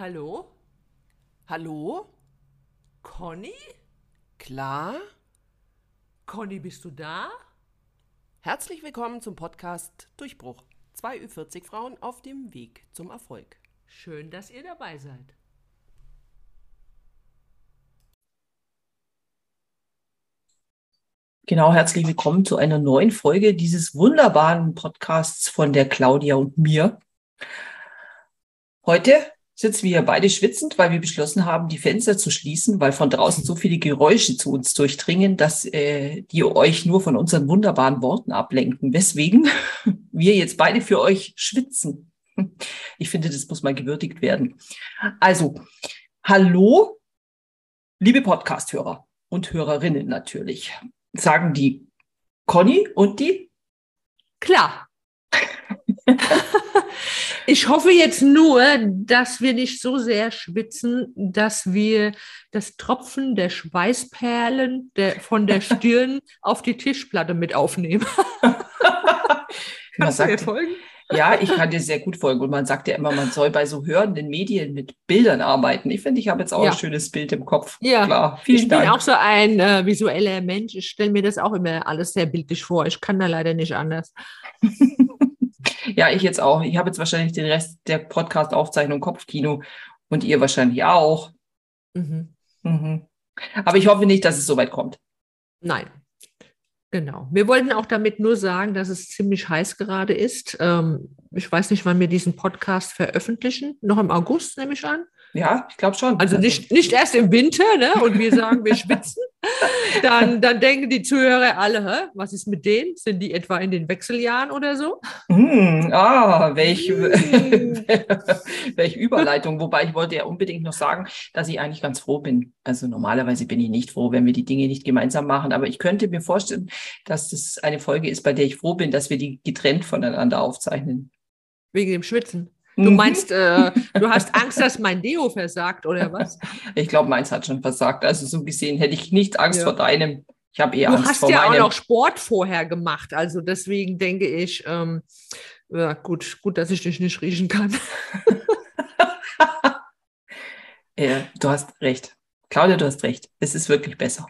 Hallo? Hallo? Conny? Klar? Conny, bist du da? Herzlich willkommen zum Podcast Durchbruch. Zwei Ü40 Frauen auf dem Weg zum Erfolg. Schön, dass ihr dabei seid. Genau, herzlich willkommen zu einer neuen Folge dieses wunderbaren Podcasts von der Claudia und mir. Heute sitzen wir beide schwitzend, weil wir beschlossen haben, die Fenster zu schließen, weil von draußen so viele Geräusche zu uns durchdringen, dass äh, die euch nur von unseren wunderbaren Worten ablenken. Weswegen wir jetzt beide für euch schwitzen. Ich finde, das muss mal gewürdigt werden. Also, hallo, liebe Podcasthörer und Hörerinnen natürlich, sagen die Conny und die Klar. ich hoffe jetzt nur, dass wir nicht so sehr schwitzen, dass wir das Tropfen der Schweißperlen der, von der Stirn auf die Tischplatte mit aufnehmen. Kannst du mir folgen? Ja, ich kann dir sehr gut folgen. Und man sagt ja immer, man soll bei so hörenden Medien mit Bildern arbeiten. Ich finde, ich habe jetzt auch ja. ein schönes Bild im Kopf. Ja, Klar, vielen ich Dank. bin auch so ein äh, visueller Mensch. Ich stelle mir das auch immer alles sehr bildlich vor. Ich kann da leider nicht anders. Ja, ich jetzt auch. Ich habe jetzt wahrscheinlich den Rest der Podcast-Aufzeichnung Kopfkino und ihr wahrscheinlich auch. Mhm. Mhm. Aber ich hoffe nicht, dass es so weit kommt. Nein, Genau. Wir wollten auch damit nur sagen, dass es ziemlich heiß gerade ist. Ähm, ich weiß nicht, wann wir diesen Podcast veröffentlichen. Noch im August, nehme ich an. Ja, ich glaube schon. Also nicht, nicht erst im Winter, ne? Und wir sagen, wir schwitzen. Dann, dann denken die Zuhörer alle, Hä? was ist mit denen? Sind die etwa in den Wechseljahren oder so? Mm, ah, welche, mm. welche Überleitung. Wobei ich wollte ja unbedingt noch sagen, dass ich eigentlich ganz froh bin. Also normalerweise bin ich nicht froh, wenn wir die Dinge nicht gemeinsam machen. Aber ich könnte mir vorstellen, dass das eine Folge ist, bei der ich froh bin, dass wir die getrennt voneinander aufzeichnen. Wegen dem Schwitzen. Du mhm. meinst, äh, du hast Angst, dass mein Deo versagt oder was? Ich glaube, meins hat schon versagt. Also so gesehen hätte ich nicht Angst ja. vor deinem. Ich habe eher du Angst vor meinem. Du hast ja auch noch Sport vorher gemacht. Also deswegen denke ich, ähm, ja, gut, gut, dass ich dich nicht riechen kann. ja, du hast recht. Claudia, du hast recht. Es ist wirklich besser.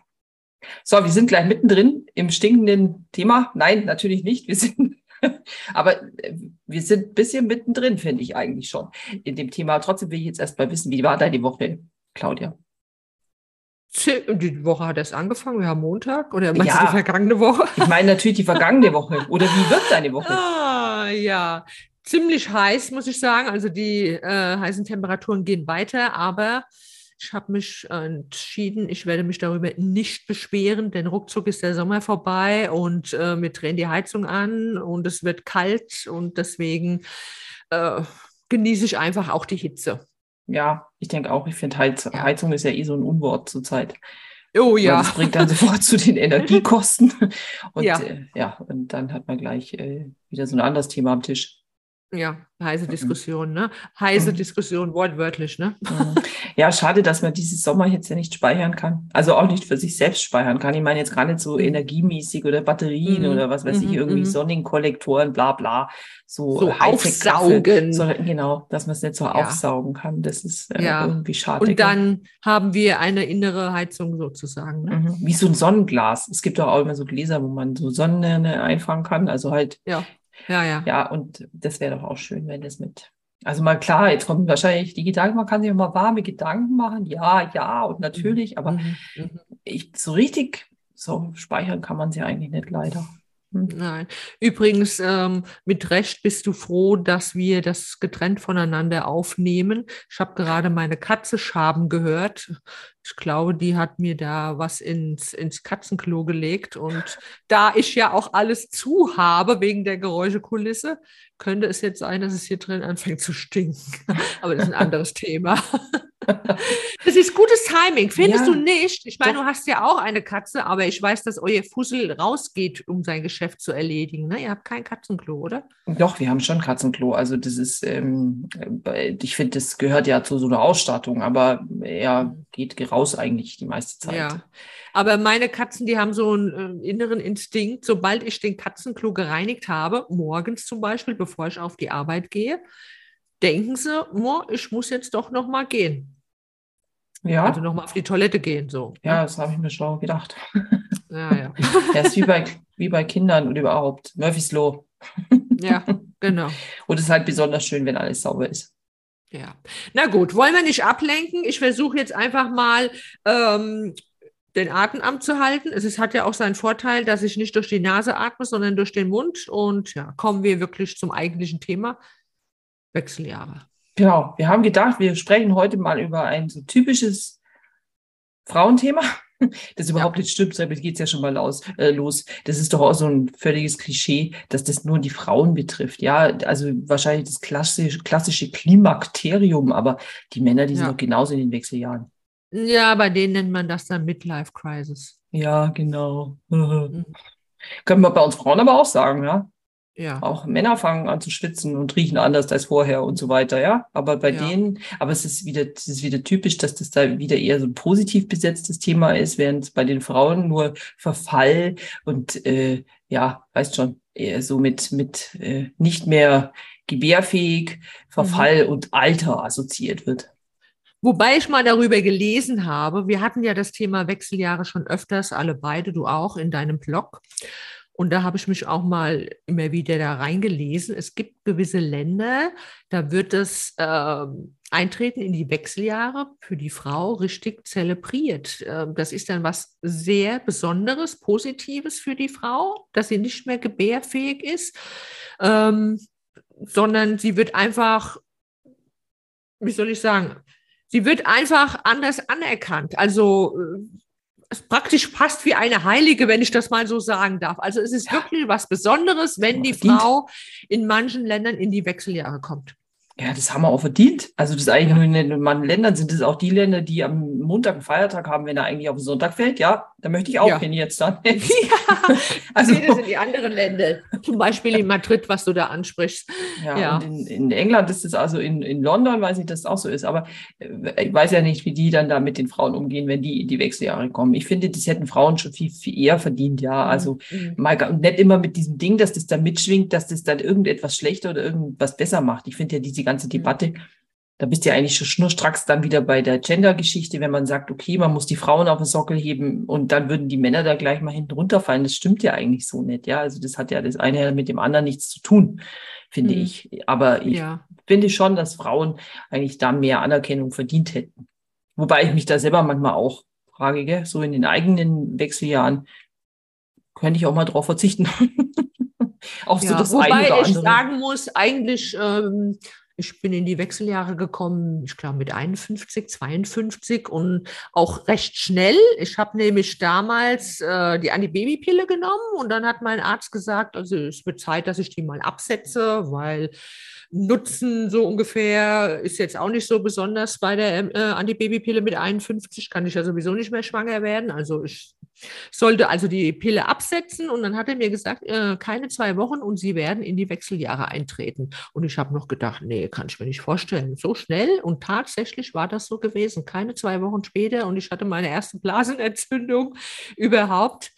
So, wir sind gleich mittendrin im stinkenden Thema. Nein, natürlich nicht. Wir sind Aber äh, wir sind ein bisschen mittendrin, finde ich eigentlich schon in dem Thema. Trotzdem will ich jetzt erst mal wissen, wie war deine Woche, Claudia? Die Woche hat erst angefangen, wir haben Montag oder meinst ja, du die vergangene Woche? Ich meine natürlich die vergangene Woche. Oder wie wird deine Woche? Ah, ja, ziemlich heiß, muss ich sagen. Also die äh, heißen Temperaturen gehen weiter, aber ich habe mich entschieden, ich werde mich darüber nicht beschweren, denn ruckzuck ist der Sommer vorbei und äh, wir drehen die Heizung an und es wird kalt und deswegen äh, genieße ich einfach auch die Hitze. Ja, ich denke auch, ich finde Heiz ja. Heizung ist ja eh so ein Unwort zurzeit. Oh ja. das bringt dann sofort zu den Energiekosten. Und ja, äh, ja und dann hat man gleich äh, wieder so ein anderes Thema am Tisch. Ja, heiße mhm. Diskussion, ne? Heiße mhm. Diskussion, wortwörtlich, ne? Mhm. Ja, schade, dass man dieses Sommer jetzt ja nicht speichern kann. Also auch nicht für sich selbst speichern kann. Ich meine jetzt gar nicht so mhm. energiemäßig oder Batterien mhm. oder was weiß ich, irgendwie Sonnenkollektoren, bla bla. So, so aufsaugen. So, genau, dass man es nicht so ja. aufsaugen kann. Das ist äh, ja. irgendwie schade. Und dann haben wir eine innere Heizung sozusagen. Ne? Wie so ein Sonnenglas. Es gibt auch immer so Gläser, wo man so Sonne einfangen kann. Also halt ja. Ja, ja. Ja, und das wäre doch auch schön, wenn das mit. Also mal klar, jetzt kommen wahrscheinlich die Gedanken, man kann sich auch mal warme Gedanken machen. Ja, ja, und natürlich, aber mhm. mhm. ich, so richtig so speichern kann man sie eigentlich nicht leider. Hm. Nein. Übrigens, ähm, mit Recht bist du froh, dass wir das getrennt voneinander aufnehmen. Ich habe gerade meine Katze schaben gehört. Ich glaube, die hat mir da was ins, ins Katzenklo gelegt. Und da ich ja auch alles zu habe wegen der Geräuschekulisse, könnte es jetzt sein, dass es hier drin anfängt zu stinken. Aber das ist ein anderes Thema. Das ist gutes Timing, findest ja, du nicht? Ich meine, du hast ja auch eine Katze, aber ich weiß, dass euer Fussel rausgeht, um sein Geschäft zu erledigen. Ne? Ihr habt kein Katzenklo, oder? Doch, wir haben schon Katzenklo. Also das ist, ähm, ich finde, das gehört ja zu so einer Ausstattung, aber er geht raus eigentlich die meiste Zeit. Ja. Aber meine Katzen, die haben so einen äh, inneren Instinkt, sobald ich den Katzenklo gereinigt habe, morgens zum Beispiel, bevor ich auf die Arbeit gehe, denken sie, oh, ich muss jetzt doch noch mal gehen. Ja, Also noch mal auf die Toilette gehen, so. ja, das habe ich mir schon gedacht. Ja, ja. Ja, ist wie bei, wie bei Kindern und überhaupt. Murphy's Law. Ja, genau. Und es ist halt besonders schön, wenn alles sauber ist. Ja. Na gut, wollen wir nicht ablenken. Ich versuche jetzt einfach mal ähm, den Atem anzuhalten. Es ist, hat ja auch seinen Vorteil, dass ich nicht durch die Nase atme, sondern durch den Mund. Und ja, kommen wir wirklich zum eigentlichen Thema. Wechseljahre. Genau, wir haben gedacht, wir sprechen heute mal über ein so typisches Frauenthema. Das überhaupt nicht stimmt, damit geht es ja schon mal los, äh, los. Das ist doch auch so ein völliges Klischee, dass das nur die Frauen betrifft. Ja, also wahrscheinlich das klassische, klassische Klimakterium, aber die Männer, die sind Ja. doch genauso in den Wechseljahren. Ja, bei denen nennt man das dann Midlife Crisis. Ja, genau. Können wir bei uns Frauen aber auch sagen, ja. Ja. Auch Männer fangen an zu schwitzen und riechen anders als vorher und so weiter, ja. Aber bei Ja. denen, aber es ist wieder, es ist wieder typisch, dass das da wieder eher so ein positiv besetztes Thema ist, während es bei den Frauen nur Verfall und äh, ja, weißt schon, eher so mit, mit äh, nicht mehr gebärfähig, Verfall und Alter assoziiert wird. Wobei ich mal darüber gelesen habe, wir hatten ja das Thema Wechseljahre schon öfters, alle beide, du auch, in deinem Blog. Und da habe ich mich auch mal immer wieder da reingelesen. Es gibt gewisse Länder, da wird das ähm, Eintreten in die Wechseljahre für die Frau richtig zelebriert. Ähm, das ist dann was sehr Besonderes, Positives für die Frau, dass sie nicht mehr gebärfähig ist, ähm, sondern sie wird einfach, wie soll ich sagen, sie wird einfach anders anerkannt. Also äh, praktisch fast wie eine Heilige, wenn ich das mal so sagen darf. Also es ist wirklich was Besonderes, wenn die. Frau in manchen Ländern in die Wechseljahre kommt. Ja, das haben wir auch verdient. Also das ist eigentlich nur in den manchen Ländern sind es auch die Länder, die am Montag einen Feiertag haben, wenn er eigentlich auf den Sonntag fällt. Ja, da möchte ich auch Ja. hin jetzt dann. Ja, Also- also in die anderen Länder. Zum Beispiel in Madrid, was du da ansprichst. Ja, Ja. und in, in England ist es also, in, in London weiß ich, dass es auch so ist, aber äh, ich weiß ja nicht, wie die dann da mit den Frauen umgehen, wenn die in die Wechseljahre kommen. Ich finde, das hätten Frauen schon viel, viel eher verdient, ja. Also Mhm. mal nicht immer mit diesem Ding, dass das da mitschwingt, dass das dann irgendetwas schlechter oder irgendwas besser macht. Ich finde ja diese ganze Debatte, da bist du ja eigentlich schon schnurstracks dann wieder bei der Gender-Geschichte, wenn man sagt, okay, man muss die Frauen auf den Sockel heben und dann würden die Männer da gleich mal hinten runterfallen. Das stimmt ja eigentlich so nicht, ja. Also das hat ja das eine mit dem anderen nichts zu tun, finde Mhm. ich. Aber ich Ja. finde schon, dass Frauen eigentlich da mehr Anerkennung verdient hätten. Wobei ich mich da selber manchmal auch frage, gell? so in den eigenen Wechseljahren, könnte ich auch mal drauf verzichten. auch so Ja, das wobei ich sagen muss, eigentlich, ähm, ich bin in die Wechseljahre gekommen, ich glaube mit 51, 52 und auch recht schnell. Ich habe nämlich damals äh, die Antibabypille genommen und dann hat mein Arzt gesagt, also es wird Zeit, dass ich die mal absetze, weil Nutzen so ungefähr ist jetzt auch nicht so besonders bei der äh, Antibabypille mit 51, kann ich ja sowieso nicht mehr schwanger werden. Also ich sollte also die Pille absetzen und dann hat er mir gesagt, äh, keine zwei Wochen und Sie werden in die Wechseljahre eintreten. Und ich habe noch gedacht, nee, kann ich mir nicht vorstellen. So schnell und tatsächlich war das so gewesen. Keine zwei Wochen später und ich hatte meine erste Blasenentzündung überhaupt.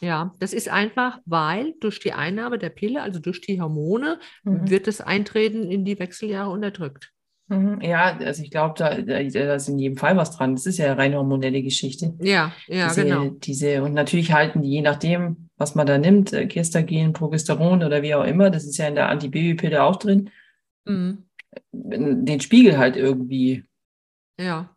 Ja, das ist einfach, weil durch die Einnahme der Pille, also durch die Hormone, Mhm. wird das Eintreten in die Wechseljahre unterdrückt. Mhm. Ja, also ich glaube, da, da, da ist in jedem Fall was dran. Das ist ja eine rein hormonelle Geschichte. Ja, ja, diese, genau. Diese, und natürlich halten die, je nachdem, was man da nimmt, äh, Gestagen, Progesteron oder wie auch immer, das ist ja in der Antibabypille auch drin, Mhm. den Spiegel halt irgendwie Ja.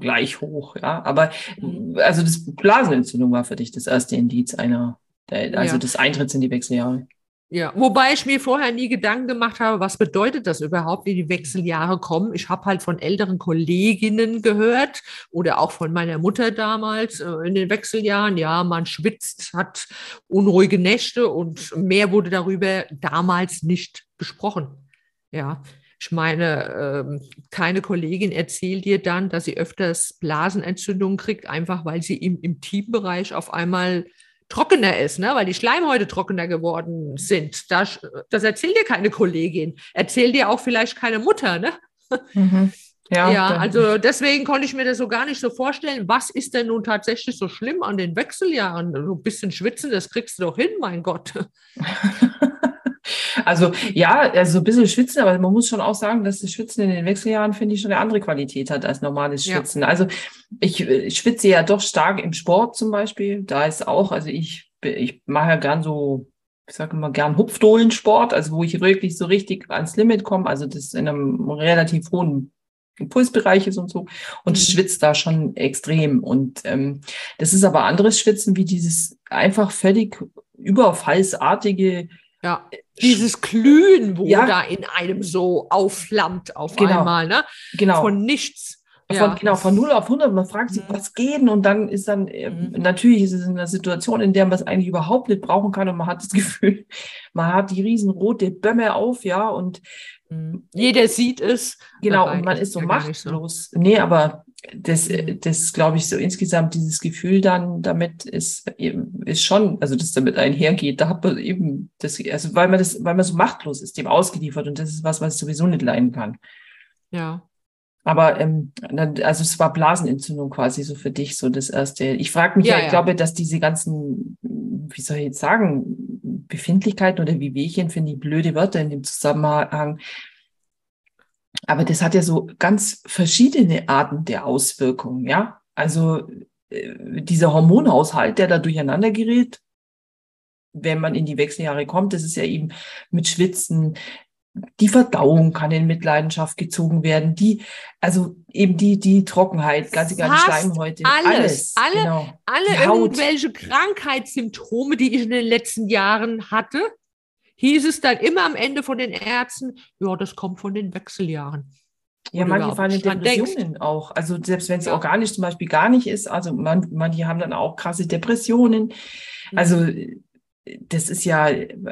gleich hoch, ja. Aber Mhm. also das Blasenentzündung war für dich das erste Indiz einer, der, also Ja. des Eintritts in die Wechseljahre. Ja, wobei ich mir vorher nie Gedanken gemacht habe, was bedeutet das überhaupt, wie die Wechseljahre kommen. Ich habe halt von älteren Kolleginnen gehört oder auch von meiner Mutter damals äh, in den Wechseljahren, ja, man schwitzt, hat unruhige Nächte und mehr wurde darüber damals nicht gesprochen. Ja, ich meine, ähm, keine Kollegin erzählt dir dann, dass sie öfters Blasenentzündungen kriegt, einfach weil sie im Intimbereich auf einmal trockener ist, ne? weil die Schleimhäute trockener geworden sind. Das, das erzählt dir keine Kollegin. Erzählt dir auch vielleicht keine Mutter. Ne? Ja, Ja, da- also deswegen konnte ich mir das so gar nicht so vorstellen. Was ist denn nun tatsächlich so schlimm an den Wechseljahren? So ein bisschen schwitzen, das kriegst du doch hin, mein Gott. Also ja, also ein bisschen schwitzen, aber man muss schon auch sagen, dass das Schwitzen in den Wechseljahren, finde ich, schon eine andere Qualität hat als normales Schwitzen. Ja. Also ich, ich schwitze ja doch stark im Sport zum Beispiel. Da ist auch, also ich, ich mache ja gern so, ich sage immer gern Hupfdohlensport, also wo ich wirklich so richtig ans Limit komme, also das in einem relativ hohen Impulsbereich ist und so und mhm. schwitzt da schon extrem. Und ähm, das ist aber anderes Schwitzen wie dieses einfach völlig überfallsartige ja, dieses Glühen, wo ja. da in einem so aufflammt auf genau. einmal, ne? Genau. Von nichts. Von, ja. Genau, von 0 auf 100. Man fragt sich, mhm. was geht denn? Und dann ist dann, äh, mhm. natürlich ist es in einer Situation, in der man es eigentlich überhaupt nicht brauchen kann und man hat das Gefühl, man hat die riesenrote Bömme auf, ja, und mhm. jeder sieht es. Genau, und man ist so machtlos. So. Nee, aber das, mhm. das glaube ich, so insgesamt dieses Gefühl dann damit ist, ist schon, also das damit einhergeht, da hat man eben das, also weil man das, weil man so machtlos ist, dem ausgeliefert und das ist was, was ich sowieso nicht leiden kann. Ja. Aber ähm, also es war Blasenentzündung quasi so für dich, so das erste. Ich frage mich ja, ja, ich glaube, dass diese ganzen, wie soll ich jetzt sagen, Befindlichkeiten oder wie Wehchen, finde ich blöde Wörter in dem Zusammenhang, aber das hat ja so ganz verschiedene Arten der Auswirkungen, ja. Also äh, dieser Hormonhaushalt, der da durcheinander gerät, wenn man in die Wechseljahre kommt, das ist ja eben mit Schwitzen, die Verdauung kann in Mitleidenschaft gezogen werden, die, also eben die, die Trockenheit, ganz egal, die Schleimhäute, alles, alles alle, genau. alle irgendwelche Krankheitssymptome, die ich in den letzten Jahren hatte, hieß es dann immer am Ende von den Ärzten, ja, das kommt von den Wechseljahren. Ja, manche fallen in Depressionen denkst. auch. Also selbst wenn es ja. organisch zum Beispiel gar nicht ist, also man, manche haben dann auch krasse Depressionen. Mhm. Also das ist ja,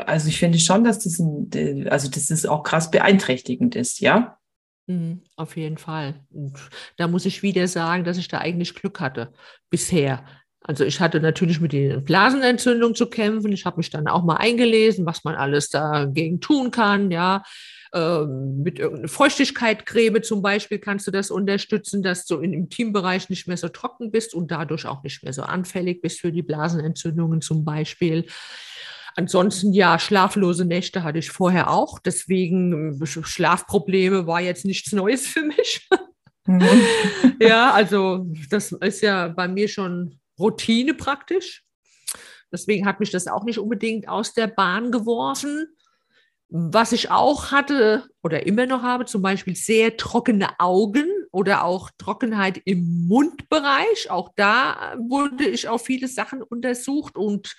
also ich finde schon, dass das ein, also das ist auch krass beeinträchtigend ist, ja. Mhm, auf jeden Fall. Und da muss ich wieder sagen, dass ich da eigentlich Glück hatte bisher. Also ich hatte natürlich mit den Blasenentzündungen zu kämpfen. Ich habe mich dann auch mal eingelesen, was man alles dagegen tun kann. Ja, ähm, mit irgendeiner Feuchtigkeitcreme zum Beispiel kannst du das unterstützen, dass du im Intimbereich nicht mehr so trocken bist und dadurch auch nicht mehr so anfällig bist für die Blasenentzündungen zum Beispiel. Ansonsten ja, schlaflose Nächte hatte ich vorher auch. Deswegen äh, Schlafprobleme war jetzt nichts Neues für mich. Mhm. ja, also das ist ja bei mir schon Routine praktisch. Deswegen hat mich das auch nicht unbedingt aus der Bahn geworfen. Was ich auch hatte oder immer noch habe, zum Beispiel sehr trockene Augen oder auch Trockenheit im Mundbereich. Auch da wurde ich auf viele Sachen untersucht und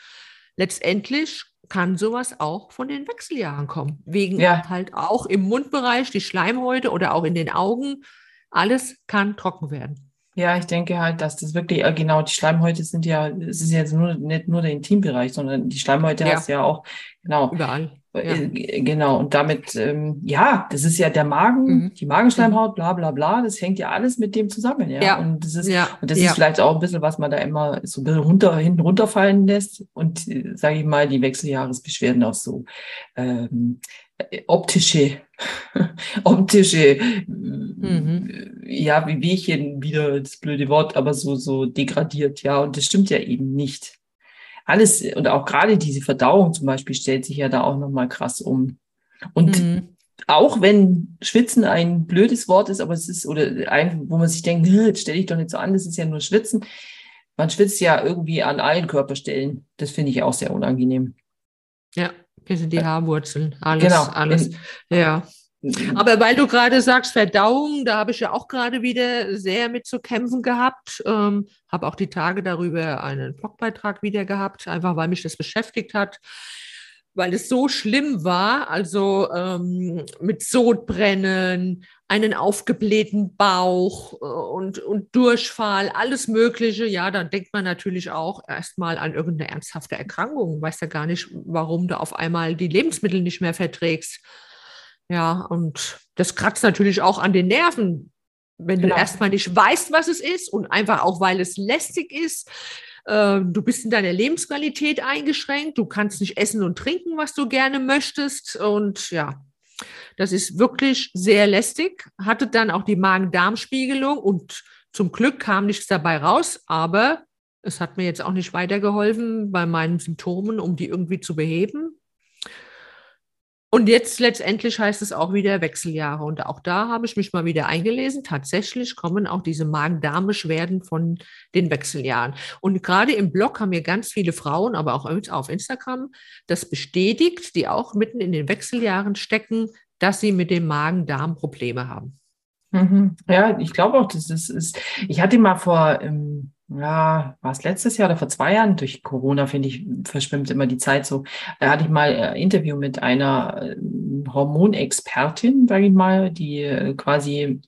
letztendlich kann sowas auch von den Wechseljahren kommen. Wegen ja. halt auch im Mundbereich, die Schleimhäute oder auch in den Augen. Alles kann trocken werden. Ja, ich denke halt, dass das wirklich, äh, genau, die Schleimhäute sind ja, es ist jetzt nur, nicht nur der Intimbereich, sondern die Schleimhäute ja. hast ja auch, genau. Überall. Äh, ja. Genau, und damit, ähm, ja, das ist ja der Magen, mhm. die Magenschleimhaut, bla bla bla, das hängt ja alles mit dem zusammen, ja. ja. Und das ist, ja. und das ist vielleicht auch ein bisschen, was man da immer so ein bisschen runter, hinten runterfallen lässt. Und äh, sage ich mal, die Wechseljahresbeschwerden auch so ähm, optische, optische, mhm. ja, wie Wehchen, wieder das blöde Wort, aber so, so degradiert, ja, und das stimmt ja eben nicht. Alles, und auch gerade diese Verdauung zum Beispiel stellt sich ja da auch nochmal krass um. Und mhm. auch wenn Schwitzen ein blödes Wort ist, aber es ist, oder ein, wo man sich denkt, jetzt stelle ich doch nicht so an, das ist ja nur Schwitzen. Man schwitzt ja irgendwie an allen Körperstellen. Das finde ich auch sehr unangenehm. Ja, bis in die Haarwurzeln. Alles, genau. alles. Ja. Aber weil du gerade sagst, Verdauung, da habe ich ja auch gerade wieder sehr mit zu kämpfen gehabt. Ähm, habe auch die Tage darüber einen Blogbeitrag wieder gehabt, einfach weil mich das beschäftigt hat weil es so schlimm war, also ähm, mit Sodbrennen, einen aufgeblähten Bauch äh, und, und Durchfall, alles Mögliche, ja, dann denkt man natürlich auch erstmal an irgendeine ernsthafte Erkrankung. Weiß ja gar nicht, warum du auf einmal die Lebensmittel nicht mehr verträgst. Ja, und das kratzt natürlich auch an den Nerven, wenn genau. du erstmal nicht weißt, was es ist und einfach auch, weil es lästig ist äh, du bist in deiner Lebensqualität eingeschränkt, du kannst nicht essen und trinken, was du gerne möchtest. Und ja, das ist wirklich sehr lästig. Hatte dann auch die Magen-Darm-Spiegelung und zum Glück kam nichts dabei raus, aber es hat mir jetzt auch nicht weitergeholfen bei meinen Symptomen, um die irgendwie zu beheben. Und jetzt letztendlich heißt es auch wieder Wechseljahre. Und auch da habe ich mich mal wieder eingelesen. Tatsächlich kommen auch diese Magen-Darm-Beschwerden von den Wechseljahren. Und gerade im Blog haben mir ganz viele Frauen, aber auch auf Instagram, das bestätigt, die auch mitten in den Wechseljahren stecken, dass sie mit dem Magen-Darm Probleme haben. Mhm. Ja, ich glaube auch, das ist, ist, ich hatte mal vor, ähm, ja, war es letztes Jahr oder vor zwei Jahren, durch Corona, finde ich, verschwimmt immer die Zeit so. Da hatte ich mal ein Interview mit einer äh, Hormonexpertin, sage ich mal, die äh, quasi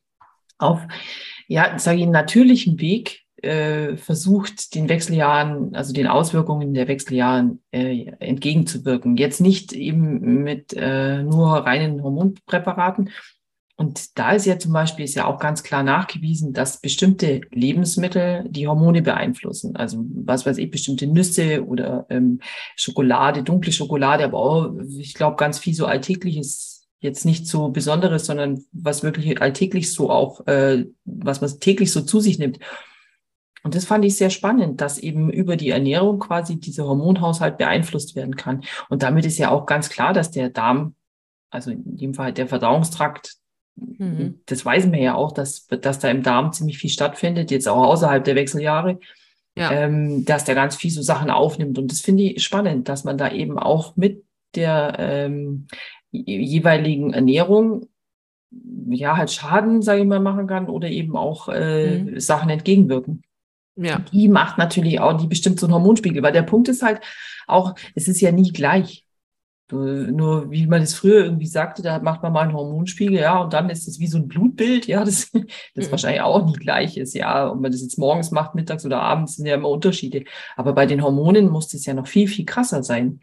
auf, ja, sage ich, natürlichen Weg äh, versucht, den Wechseljahren, also den Auswirkungen der Wechseljahren äh, entgegenzuwirken. Jetzt nicht eben mit äh, nur reinen Hormonpräparaten, und da ist ja zum Beispiel ist ja auch ganz klar nachgewiesen, dass bestimmte Lebensmittel die Hormone beeinflussen. Also was weiß ich, bestimmte Nüsse oder ähm, Schokolade, dunkle Schokolade, aber auch, ich glaube, ganz viel so alltägliches, jetzt nicht so Besonderes, sondern was wirklich alltäglich so auch, äh, was man täglich so zu sich nimmt. Und das fand ich sehr spannend, dass eben über die Ernährung quasi dieser Hormonhaushalt beeinflusst werden kann. Und damit ist ja auch ganz klar, dass der Darm, also in dem Fall der Verdauungstrakt, Mhm. Das weiß wir ja auch, dass, dass da im Darm ziemlich viel stattfindet, jetzt auch außerhalb der Wechseljahre, ja. ähm, dass der ganz viel so Sachen aufnimmt. Und das finde ich spannend, dass man da eben auch mit der ähm, jeweiligen Ernährung ja halt Schaden, sage ich mal, machen kann oder eben auch äh, mhm. Sachen entgegenwirken. Ja. Die macht natürlich auch, die bestimmt so einen Hormonspiegel, weil der Punkt ist halt auch, es ist ja nie gleich. Nur wie man das früher irgendwie sagte, da macht man mal einen Hormonspiegel, ja, und dann ist es wie so ein Blutbild, ja, das, das mhm. wahrscheinlich auch nicht gleich ist, ja. Ob man das jetzt morgens macht, mittags oder abends, sind ja immer Unterschiede. Aber bei den Hormonen muss das ja noch viel, viel krasser sein.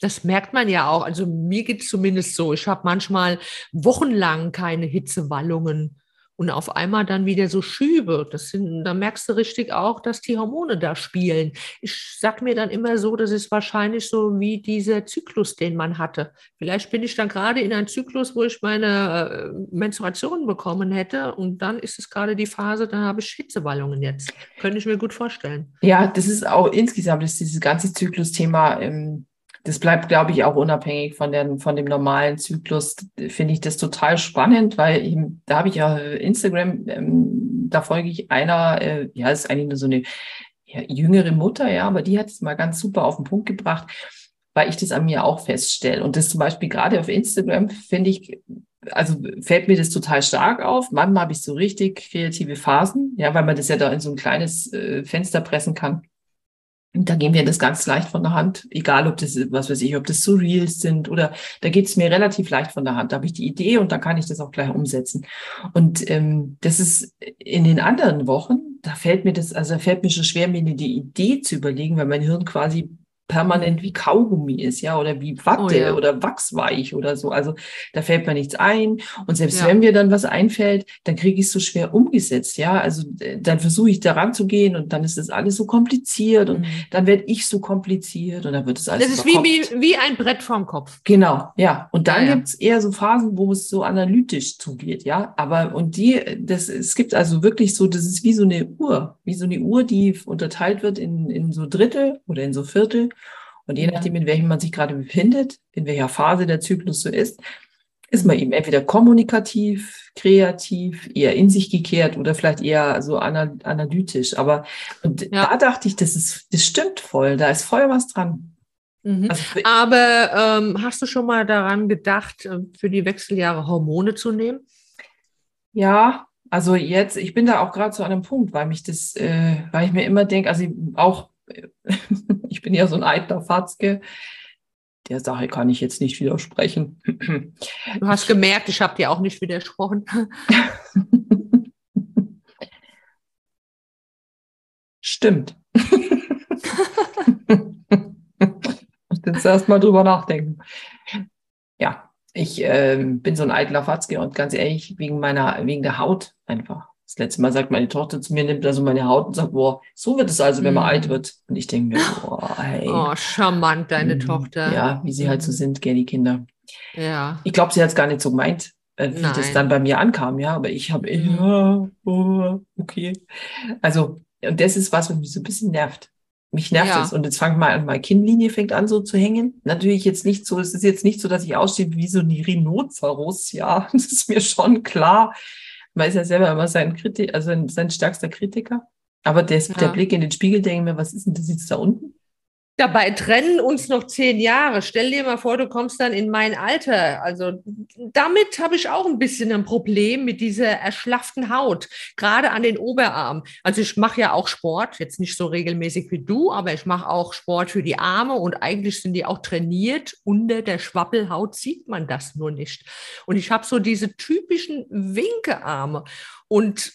Das merkt man ja auch. Also mir geht es zumindest so. Ich habe manchmal wochenlang keine Hitzewallungen und auf einmal dann wieder so Schübe. Das sind, da merkst du richtig auch, dass die Hormone da spielen. Ich sag mir dann immer so, das ist wahrscheinlich so wie dieser Zyklus, den man hatte. Vielleicht bin ich dann gerade in einem Zyklus, wo ich meine äh, Menstruation bekommen hätte und dann ist es gerade die Phase, da habe ich Hitzewallungen jetzt. Könnte ich mir gut vorstellen. Ja, das ist auch insgesamt ist dieses ganze Zyklusthema ähm, das bleibt, glaube ich, auch unabhängig von, den, von dem normalen Zyklus. Finde ich das total spannend, weil eben, da habe ich ja Instagram, ähm, da folge ich einer, äh, ja, ist eigentlich nur so eine ja, jüngere Mutter, ja, aber die hat es mal ganz super auf den Punkt gebracht, weil ich das an mir auch feststelle. Und das zum Beispiel gerade auf Instagram finde ich, also fällt mir das total stark auf. Manchmal habe ich so richtig kreative Phasen, ja, weil man das ja da in so ein kleines äh, Fenster pressen kann. Da gehen wir das ganz leicht von der Hand, egal ob das, was weiß ich, ob das so sind oder da geht es mir relativ leicht von der Hand. Da habe ich die Idee und da kann ich das auch gleich umsetzen. Und ähm, das ist in den anderen Wochen, da fällt mir das, also fällt mir schon schwer, mir die Idee zu überlegen, weil mein Hirn quasi permanent wie Kaugummi ist, ja, oder wie Watte oh, ja. oder wachsweich oder so. Also da fällt mir nichts ein. Und selbst ja. wenn mir dann was einfällt, dann kriege ich es so schwer umgesetzt, ja. Also äh, dann versuche ich daran zu gehen und dann ist das alles so kompliziert und mhm. dann werde ich so kompliziert und dann wird es alles. Das ist wie, wie, wie ein Brett vorm Kopf. Genau, ja. Und dann ja, gibt es eher so Phasen, wo es so analytisch zugeht, ja. Aber und die, das, es gibt also wirklich so, das ist wie so eine Uhr, wie so eine Uhr, die unterteilt wird in, in so Drittel oder in so Viertel. Und je nachdem, in welchem man sich gerade befindet, in welcher Phase der Zyklus so ist, ist man eben entweder kommunikativ, kreativ, eher in sich gekehrt oder vielleicht eher so analytisch. Aber und ja. da dachte ich, das ist, das stimmt voll, da ist voll was dran. Mhm. Also, Aber ähm, hast du schon mal daran gedacht, äh, für die Wechseljahre Hormone zu nehmen? Ja, also jetzt, ich bin da auch gerade zu einem Punkt, weil mich das, äh, weil ich mir immer denke, also auch ich bin ja so ein eitler Fatzke. Der Sache kann ich jetzt nicht widersprechen. Du hast gemerkt, ich habe dir auch nicht widersprochen. Stimmt. ich jetzt erstmal drüber nachdenken. Ja, ich äh, bin so ein eitler Fatzke und ganz ehrlich, wegen meiner, wegen der Haut einfach. Das letzte Mal sagt meine Tochter zu mir, nimmt also meine Haut und sagt, boah, so wird es also, wenn man mm. alt wird. Und ich denke mir, boah, hey. Oh, charmant, deine mm, Tochter. Ja, wie sie halt so sind, gell, die Kinder. Ja. Ich glaube, sie hat es gar nicht so gemeint, äh, wie Nein. das dann bei mir ankam, ja, aber ich habe, ja, oh, okay. Also, und das ist was, was mich so ein bisschen nervt. Mich nervt Ja. es. Und jetzt fängt mal an, meine Kinnlinie fängt an so zu hängen. Natürlich jetzt nicht so, es ist jetzt nicht so, dass ich ausstehe wie so ein Rhinoceros, ja. Das ist mir schon klar. Man ist ja selber immer sein Kritiker, also sein, sein stärkster Kritiker. Aber der, der Ja. Blick in den Spiegel, denke ich mir, was ist denn das jetzt da unten? Dabei trennen uns noch zehn Jahre. Stell dir mal vor, du kommst dann in mein Alter. Also damit habe ich auch ein bisschen ein Problem mit dieser erschlafften Haut, gerade an den Oberarmen. Also ich mache ja auch Sport, jetzt nicht so regelmäßig wie du, aber ich mache auch Sport für die Arme und eigentlich sind die auch trainiert. Unter der Schwappelhaut sieht man das nur nicht. Und ich habe so diese typischen Winkearme und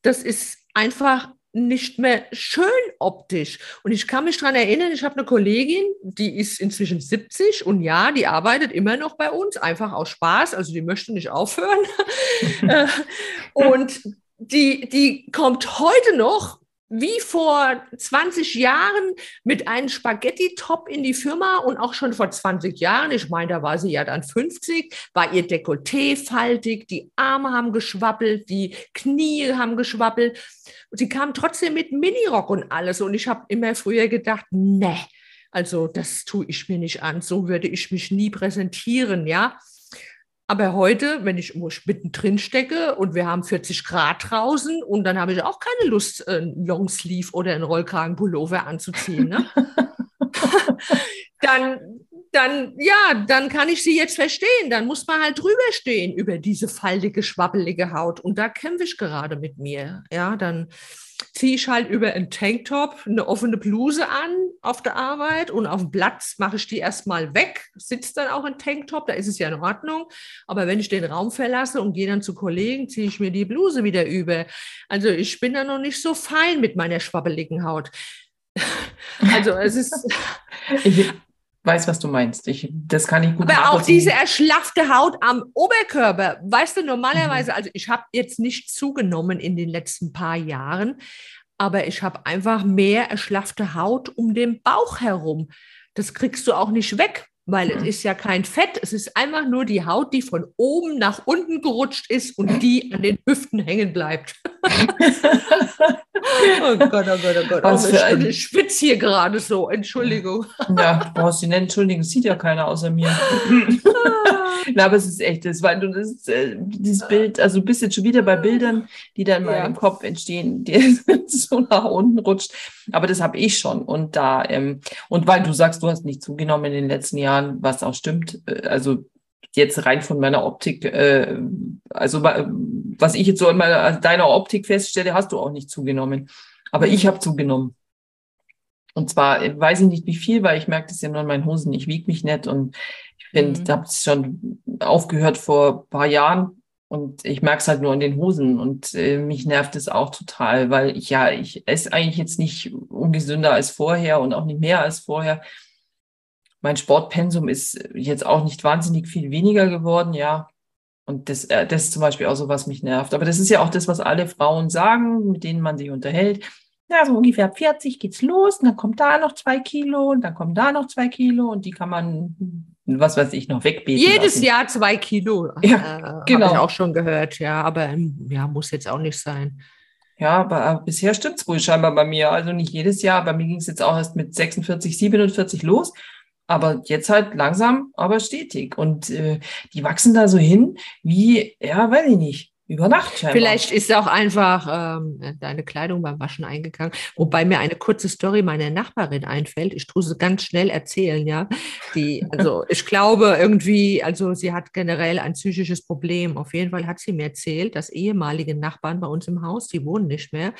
das ist einfach nicht mehr schön optisch. Und ich kann mich daran erinnern, ich habe eine Kollegin, die ist inzwischen 70 und ja, die arbeitet immer noch bei uns, einfach aus Spaß, also die möchte nicht aufhören. Äh, und die, die kommt heute noch wie vor 20 Jahren mit einem Spaghetti-Top in die Firma und auch schon vor 20 Jahren, ich meine, da war sie ja dann 50, war ihr Dekolleté faltig, die Arme haben geschwappelt, die Knie haben geschwappelt. Und sie kam trotzdem mit Minirock und alles. Und ich habe immer früher gedacht, ne, also das tue ich mir nicht an, so würde ich mich nie präsentieren, ja. Aber heute, wenn ich mittendrin stecke und wir haben 40 Grad draußen und dann habe ich auch keine Lust, einen Longsleeve oder einen Rollkragenpullover anzuziehen. Ne? dann, dann, ja, dann kann ich sie jetzt verstehen. Dann muss man halt drüber stehen über diese faltige, schwabbelige Haut. Und da kämpfe ich gerade mit mir. Ja, dann ziehe ich halt über einen Tanktop eine offene Bluse an auf der Arbeit und auf dem Platz mache ich die erstmal weg, sitzt dann auch in Tanktop, da ist es ja in Ordnung. Aber wenn ich den Raum verlasse und gehe dann zu Kollegen, ziehe ich mir die Bluse wieder über. Also ich bin da noch nicht so fein mit meiner schwabbeligen Haut. Also es ist. Weiß, was du meinst. Ich, das kann ich gut Aber auch diese erschlaffte Haut am Oberkörper, weißt du, normalerweise, also ich habe jetzt nicht zugenommen in den letzten paar Jahren, aber ich habe einfach mehr erschlaffte Haut um den Bauch herum. Das kriegst du auch nicht weg, weil es ist ja kein Fett, es ist einfach nur die Haut, die von oben nach unten gerutscht ist und die an den Hüften hängen bleibt. oh Gott, oh Gott, oh Gott. Was für ich, ein- ich schwitze hier gerade so, Entschuldigung. Ja, du brauchst dich nicht entschuldigen, sieht ja keiner außer mir. Na, aber es ist echt, das war, du, das ist, äh, dieses Bild, also du bist jetzt schon wieder bei Bildern, die dann mal Ja. im Kopf entstehen, die so nach unten rutscht. Aber das habe ich schon. Und da, ähm, und weil du sagst, du hast nicht zugenommen in den letzten Jahren, was auch stimmt, äh, also jetzt rein von meiner Optik, äh, also wa- was ich jetzt so in meiner, deiner Optik feststelle, hast du auch nicht zugenommen. Aber ich habe zugenommen. Und zwar äh, weiß ich nicht wie viel, weil ich merke das ja nur an meinen Hosen. Ich wiege mich nicht und ich finde, Mhm. da habe ich schon aufgehört vor ein paar Jahren und ich merke es halt nur an den Hosen und äh, mich nervt es auch total, weil ich ja, ich esse eigentlich jetzt nicht ungesünder als vorher und auch nicht mehr als vorher. Mein Sportpensum ist jetzt auch nicht wahnsinnig viel weniger geworden, ja. Und das, äh, das ist zum Beispiel auch so, was mich nervt. Aber das ist ja auch das, was alle Frauen sagen, mit denen man sich unterhält. Ja, so ungefähr ab 40 geht's los und dann kommt da noch zwei Kilo und dann kommen da noch zwei Kilo und die kann man, was weiß ich, noch wegbeten. Jedes lassen. Jahr zwei Kilo. Ja, äh, genau. Habe ich auch schon gehört, ja. Aber ähm, ja, muss jetzt auch nicht sein. Ja, aber äh, bisher stimmt's wohl scheinbar bei mir. Also nicht jedes Jahr. Bei mir ging's jetzt auch erst mit 46, 47 los. Aber jetzt halt langsam, aber stetig. Und äh, die wachsen da so hin, wie, ja, weiß ich nicht, über Nacht scheinbar. Vielleicht ist auch einfach ähm, deine Kleidung beim Waschen eingegangen. Wobei mir eine kurze Story meiner Nachbarin einfällt. Ich tue sie ganz schnell erzählen, ja. Die, also ich glaube irgendwie, also sie hat generell ein psychisches Problem. Auf jeden Fall hat sie mir erzählt, dass ehemalige Nachbarn bei uns im Haus, die wohnen nicht mehr,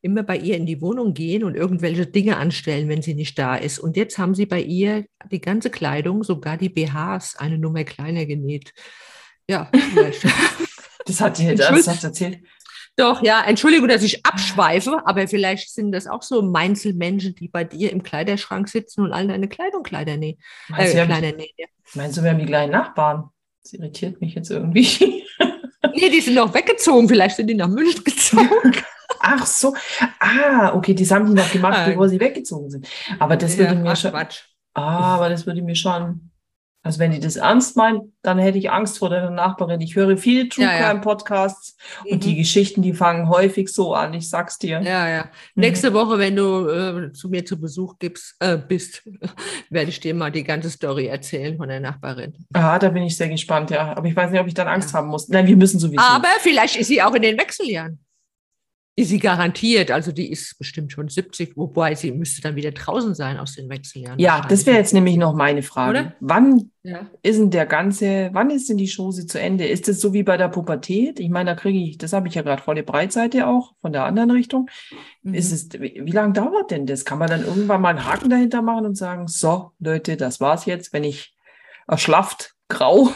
immer bei ihr in die Wohnung gehen und irgendwelche Dinge anstellen, wenn sie nicht da ist. Und jetzt haben sie bei ihr die ganze Kleidung, sogar die BHs, eine Nummer kleiner genäht. Ja, vielleicht. Das hat die Entschuldigung. ernsthaft erzählt. Doch, ja, Entschuldigung, dass ich abschweife, aber vielleicht sind das auch so Meinzelmenschen, die bei dir im Kleiderschrank sitzen und all deine Kleidung Kleider nähen. Meinst, Äh, du, wir haben, kleiner nähen. Ja. meinst du, wir haben die gleichen Nachbarn? Das irritiert mich jetzt irgendwie. Nee, die sind noch weggezogen, vielleicht sind die nach München gezogen. Ach so. Ah, okay, das haben die noch gemacht, Ah. bevor sie weggezogen sind. Aber das würde Ja, mir ach, schon. Quatsch. Ah, aber das würde mir schon. Also wenn die das ernst meint, dann hätte ich Angst vor der Nachbarin. Ich höre viele True Ja, ja. Crime Podcasts Mhm. und die Geschichten, die fangen häufig so an. Ich sag's dir. Ja, ja. Mhm. Nächste Woche, wenn du äh, zu mir zu Besuch gibst, äh, bist, werde ich dir mal die ganze Story erzählen von der Nachbarin. Ah, da bin ich sehr gespannt, ja. Aber ich weiß nicht, ob ich dann Angst Ja. haben muss. Nein, wir müssen sowieso. Aber vielleicht ist sie auch in den Wechseljahren. Ist sie garantiert. Also die ist bestimmt schon 70, wobei sie müsste dann wieder draußen sein aus den Wechseljahren. ja, das wäre jetzt nämlich noch meine Frage. Oder? Wann Ja. ist denn der ganze, wann ist denn die Chose zu Ende? Ist es so wie bei der Pubertät? Ich meine, da kriege ich, das habe ich ja gerade volle Breitseite auch von der anderen Richtung. Mhm. Ist es, wie, wie lange dauert denn das? Kann man dann irgendwann mal einen Haken dahinter machen und sagen, so, Leute, das war's jetzt, wenn ich erschlafft, grau.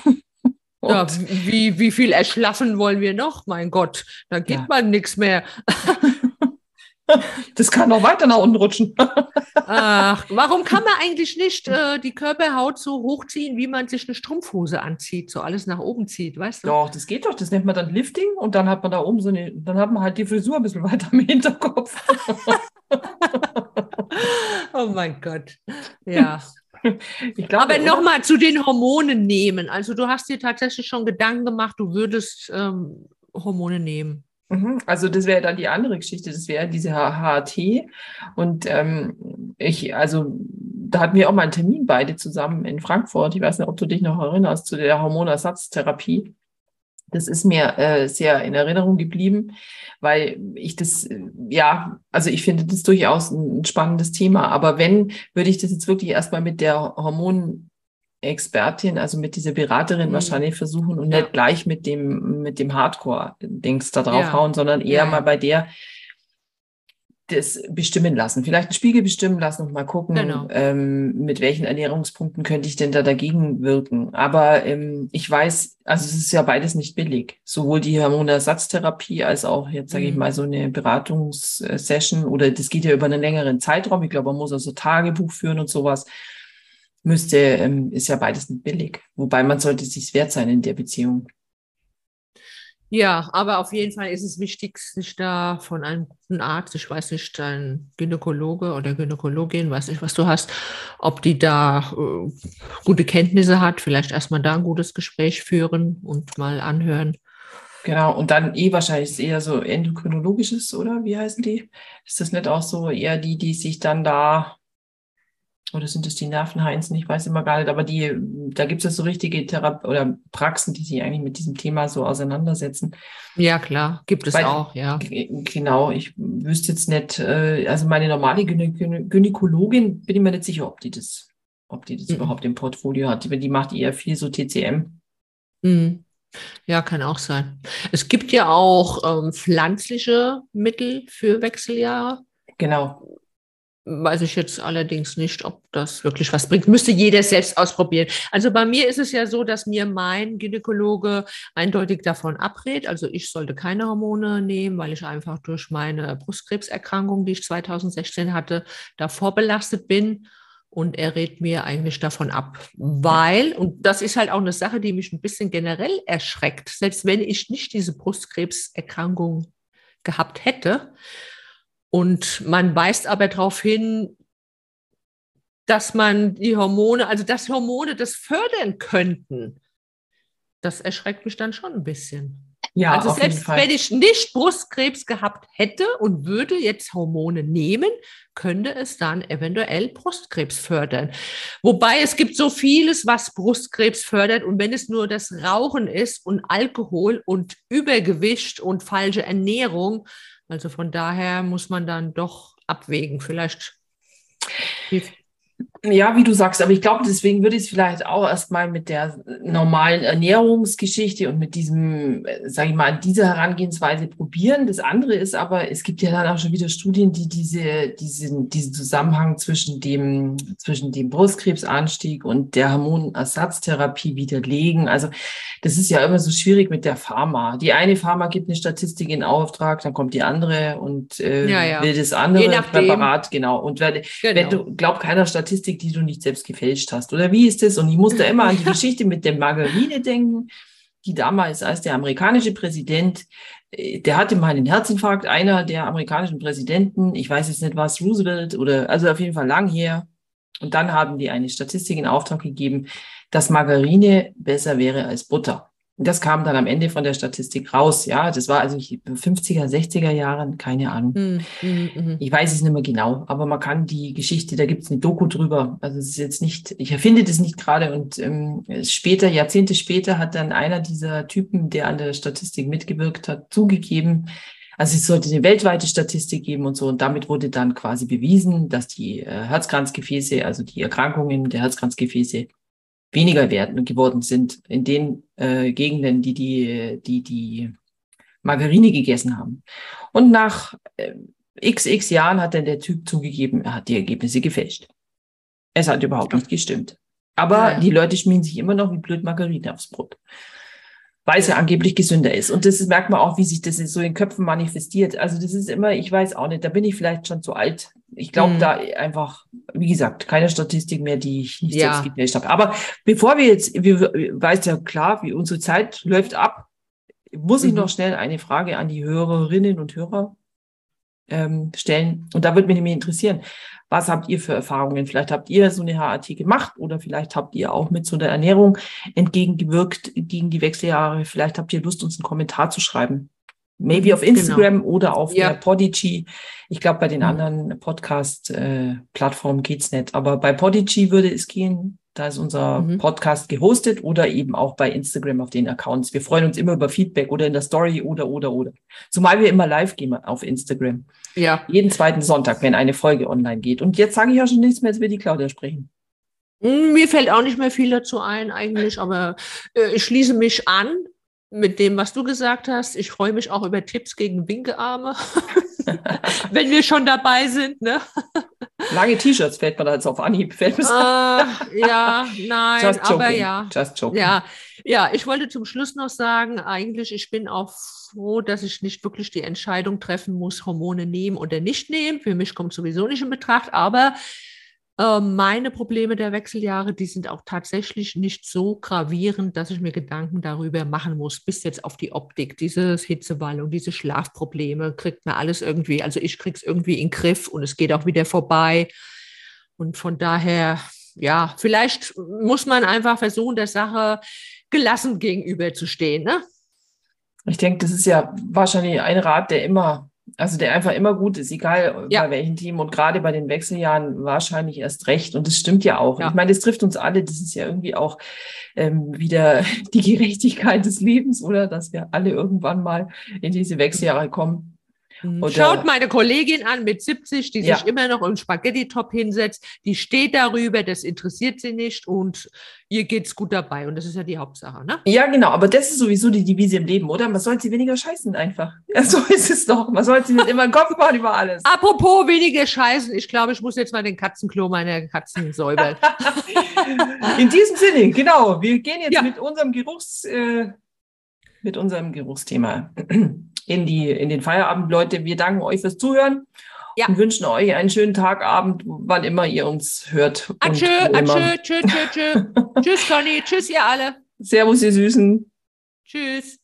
Ja, wie, wie viel erschlaffen wollen wir noch? Mein Gott, da geht Ja. man nichts mehr. das kann noch weiter nach unten rutschen. Ach, warum kann man eigentlich nicht äh, die Körperhaut so hochziehen, wie man sich eine Strumpfhose anzieht, so alles nach oben zieht, weißt du? Doch, das geht doch. Das nennt man dann Lifting und dann hat man da oben so eine, dann hat man halt die Frisur ein bisschen weiter im Hinterkopf. Oh mein Gott. Ja. Ich glaube, Aber nochmal zu den Hormonen nehmen. Also du hast dir tatsächlich schon Gedanken gemacht, du würdest ähm, Hormone nehmen. Mhm, Also das wäre dann die andere Geschichte, das wäre diese HRT. Und ähm, ich, also da hatten wir auch mal einen Termin beide zusammen in Frankfurt. Ich weiß nicht, ob du dich noch erinnerst zu der Hormonersatztherapie. Das ist mir äh, sehr in Erinnerung geblieben, weil ich das, äh, ja, also ich finde das durchaus ein spannendes Thema. Aber wenn, würde ich das jetzt wirklich erstmal mit der Hormonexpertin, also mit dieser Beraterin Mhm. wahrscheinlich versuchen und Ja. nicht gleich mit dem, mit dem Hardcore-Dings da Ja. draufhauen, sondern eher Ja, mal ja. bei der das bestimmen lassen. Vielleicht einen Spiegel bestimmen lassen und mal gucken, Genau. ähm, mit welchen Ernährungspunkten könnte ich denn da dagegen wirken. Aber ähm, ich weiß, also es ist ja beides nicht billig. Sowohl die Hormonersatztherapie als auch jetzt sage ich Mhm. mal so eine Beratungssession oder das geht ja über einen längeren Zeitraum. Ich glaube, man muss also Tagebuch führen und sowas. Müsste, ähm, ist ja beides nicht billig. Wobei man sollte es sich wert sein in der Beziehung. Ja, aber auf jeden Fall ist es wichtig, sich da von einem guten Arzt, ich weiß nicht, ein Gynäkologe oder Gynäkologin, weiß nicht, was du hast, ob die da äh, gute Kenntnisse hat, vielleicht erstmal da ein gutes Gespräch führen und mal anhören. Genau, und dann eh wahrscheinlich eher so endokrinologisches, oder? Wie heißen die? Ist das nicht auch so eher die, die sich dann da, oder sind es die Nervenheinzen? Ich weiß immer gar nicht, aber die, da gibt es ja so richtige Therape oder Praxen, die sich eigentlich mit diesem Thema so auseinandersetzen. Ja, klar, gibt es Weil- auch, ja. Genau, ich wüsste jetzt nicht, äh, also meine normale Gynä Gynä Gynäkologin bin ich mir nicht sicher, ob die das, ob die das Mhm. überhaupt im Portfolio hat. Die, die macht eher viel so TCM. Mhm. Ja, kann auch sein. Es gibt ja auch ähm, pflanzliche Mittel für Wechseljahre. Genau. Weiß ich jetzt allerdings nicht, ob das wirklich was bringt. Müsste jeder selbst ausprobieren. Also bei mir ist es ja so, dass mir mein Gynäkologe eindeutig davon abrät. Also ich sollte keine Hormone nehmen, weil ich einfach durch meine Brustkrebserkrankung, die ich 2016 hatte, da vorbelastet bin. Und er rät mir eigentlich davon ab, weil, und das ist halt auch eine Sache, die mich ein bisschen generell erschreckt, selbst wenn ich nicht diese Brustkrebserkrankung gehabt hätte, und man weist aber darauf hin, dass man die Hormone, also dass Hormone das fördern könnten. Das erschreckt mich dann schon ein bisschen. Ja, also selbst wenn ich nicht Brustkrebs gehabt hätte und würde jetzt Hormone nehmen, könnte es dann eventuell Brustkrebs fördern. Wobei es gibt so vieles, was Brustkrebs fördert. Und wenn es nur das Rauchen ist und Alkohol und Übergewicht und falsche Ernährung, also von daher muss man dann doch abwägen. Vielleicht Ja, wie du sagst, aber ich glaube, deswegen würde ich es vielleicht auch erstmal mit der normalen Ernährungsgeschichte und mit diesem, sage ich mal, dieser Herangehensweise probieren. Das andere ist aber, es gibt ja dann auch schon wieder Studien, die diese, diesen, diesen Zusammenhang zwischen dem, zwischen dem Brustkrebsanstieg und der Hormonersatztherapie widerlegen. Also das ist ja immer so schwierig mit der Pharma. Die eine Pharma gibt eine Statistik in Auftrag, dann kommt die andere und äh, Ja, ja. will das andere. Präparat, genau. Und wenn, wenn genau. du, glaub keiner Statistik, die du nicht selbst gefälscht hast. Oder wie ist das? Und ich musste immer an die Geschichte mit der Margarine denken, die damals, als der amerikanische Präsident, äh, der hatte mal einen Herzinfarkt, einer der amerikanischen Präsidenten, ich weiß jetzt nicht was, Roosevelt oder, also auf jeden Fall lang her. Und dann haben die eine Statistik in Auftrag gegeben, dass Margarine besser wäre als Butter. Das kam dann am Ende von der Statistik raus. Ja, das war also 50er, 60er Jahren, keine Ahnung. Mm, mm, mm. Ich weiß es nicht mehr genau, aber man kann die Geschichte, da gibt es eine Doku drüber. Also es ist jetzt nicht, ich erfinde das nicht gerade. Und ähm, später, Jahrzehnte später, hat dann einer dieser Typen, der an der Statistik mitgewirkt hat, zugegeben, also es sollte eine weltweite Statistik geben und so. Und damit wurde dann quasi bewiesen, dass die äh, Herzkranzgefäße, also die Erkrankungen der Herzkranzgefäße weniger werden geworden sind in den äh, Gegenden, die die, die die Margarine gegessen haben. Und nach äh, xx Jahren hat dann der Typ zugegeben, er hat die Ergebnisse gefälscht. Es hat überhaupt nicht gestimmt. Aber ja, die Leute schmieren sich immer noch wie blöd Margarine aufs Brot weil es ja angeblich gesünder ist. Und das ist, merkt man auch, wie sich das so in Köpfen manifestiert. Also das ist immer, ich weiß auch nicht, da bin ich vielleicht schon zu alt. Ich glaube mhm. da einfach, wie gesagt, keine Statistik mehr, die ich nicht ja. selbst gefälscht habe. Aber bevor wir jetzt, wir weiß ja klar, wie unsere Zeit läuft ab, muss mhm. ich noch schnell eine Frage an die Hörerinnen und Hörer ähm, stellen. Und da würde mich nämlich interessieren, was habt ihr für Erfahrungen? Vielleicht habt ihr so eine HAT gemacht oder vielleicht habt ihr auch mit so einer Ernährung entgegengewirkt gegen die Wechseljahre. Vielleicht habt ihr Lust, uns einen Kommentar zu schreiben. Maybe auf genau. Instagram genau. oder auf ja. Podigy. Ich glaube, bei den mhm. anderen Podcast-Plattformen äh, geht's nicht. Aber bei Podigy würde es gehen. Da ist unser mhm. Podcast gehostet oder eben auch bei Instagram auf den Accounts. Wir freuen uns immer über Feedback oder in der Story oder, oder, oder. Zumal wir immer live gehen auf Instagram. Ja. Jeden zweiten Sonntag, wenn eine Folge online geht. Und jetzt sage ich auch schon nichts mehr, als wir die Claudia sprechen. Hm, mir fällt auch nicht mehr viel dazu ein eigentlich, aber äh, ich schließe mich an mit dem, was du gesagt hast. Ich freue mich auch über Tipps gegen Winkearme, wenn wir schon dabei sind. Ne? Lange T-Shirts fällt mir da jetzt auf Anhieb. Fällt mir uh, ja, nein, Just aber ja. Just joking. Ja, ja, ich wollte zum Schluss noch sagen, eigentlich, ich bin auch froh, dass ich nicht wirklich die Entscheidung treffen muss, Hormone nehmen oder nicht nehmen. Für mich kommt sowieso nicht in Betracht, aber ähm, meine Probleme der Wechseljahre, die sind auch tatsächlich nicht so gravierend, dass ich mir Gedanken darüber machen muss, bis jetzt auf die Optik, diese Hitzewallung, diese Schlafprobleme, kriegt man alles irgendwie, also ich kriege es irgendwie in den Griff und es geht auch wieder vorbei. Und von daher, ja, vielleicht muss man einfach versuchen, der Sache gelassen gegenüberzustehen. Ne? Ich denke, das ist ja wahrscheinlich ein Rat, der immer also der einfach immer gut ist, egal ja. bei welchem Team und gerade bei den Wechseljahren wahrscheinlich erst recht. Und das stimmt ja auch. Ja. Ich meine, das trifft uns alle. Das ist ja irgendwie auch ähm, wieder die Gerechtigkeit des Lebens, oder? Dass wir alle irgendwann mal in diese Wechseljahre kommen. Mhm. Oder Schaut meine Kollegin an mit 70, die ja. sich immer noch im Spaghetti-Top hinsetzt, die steht darüber, das interessiert sie nicht und ihr geht's gut dabei und das ist ja die Hauptsache, ne? Ja, genau, aber das ist sowieso die Devise im Leben, oder? Man sollte weniger scheißen einfach. Ja, so ist es doch. Man sollte nicht immer einen Kopf machen über alles. Apropos weniger scheißen, ich glaube, ich muss jetzt mal den Katzenklo meiner Katzen säubern. in diesem Sinne, genau. Wir gehen jetzt ja. mit unserem Geruchs, äh, mit unserem Geruchsthema in, die, in den Feierabend, Leute. Wir danken euch fürs Zuhören ja. und wünschen euch einen schönen Tag, Abend, wann immer ihr uns hört. Atschö, atschö, tschö, tschö, tschö. Tschüss, Conny. Tschüss, ihr alle. Servus, ihr Süßen. Tschüss.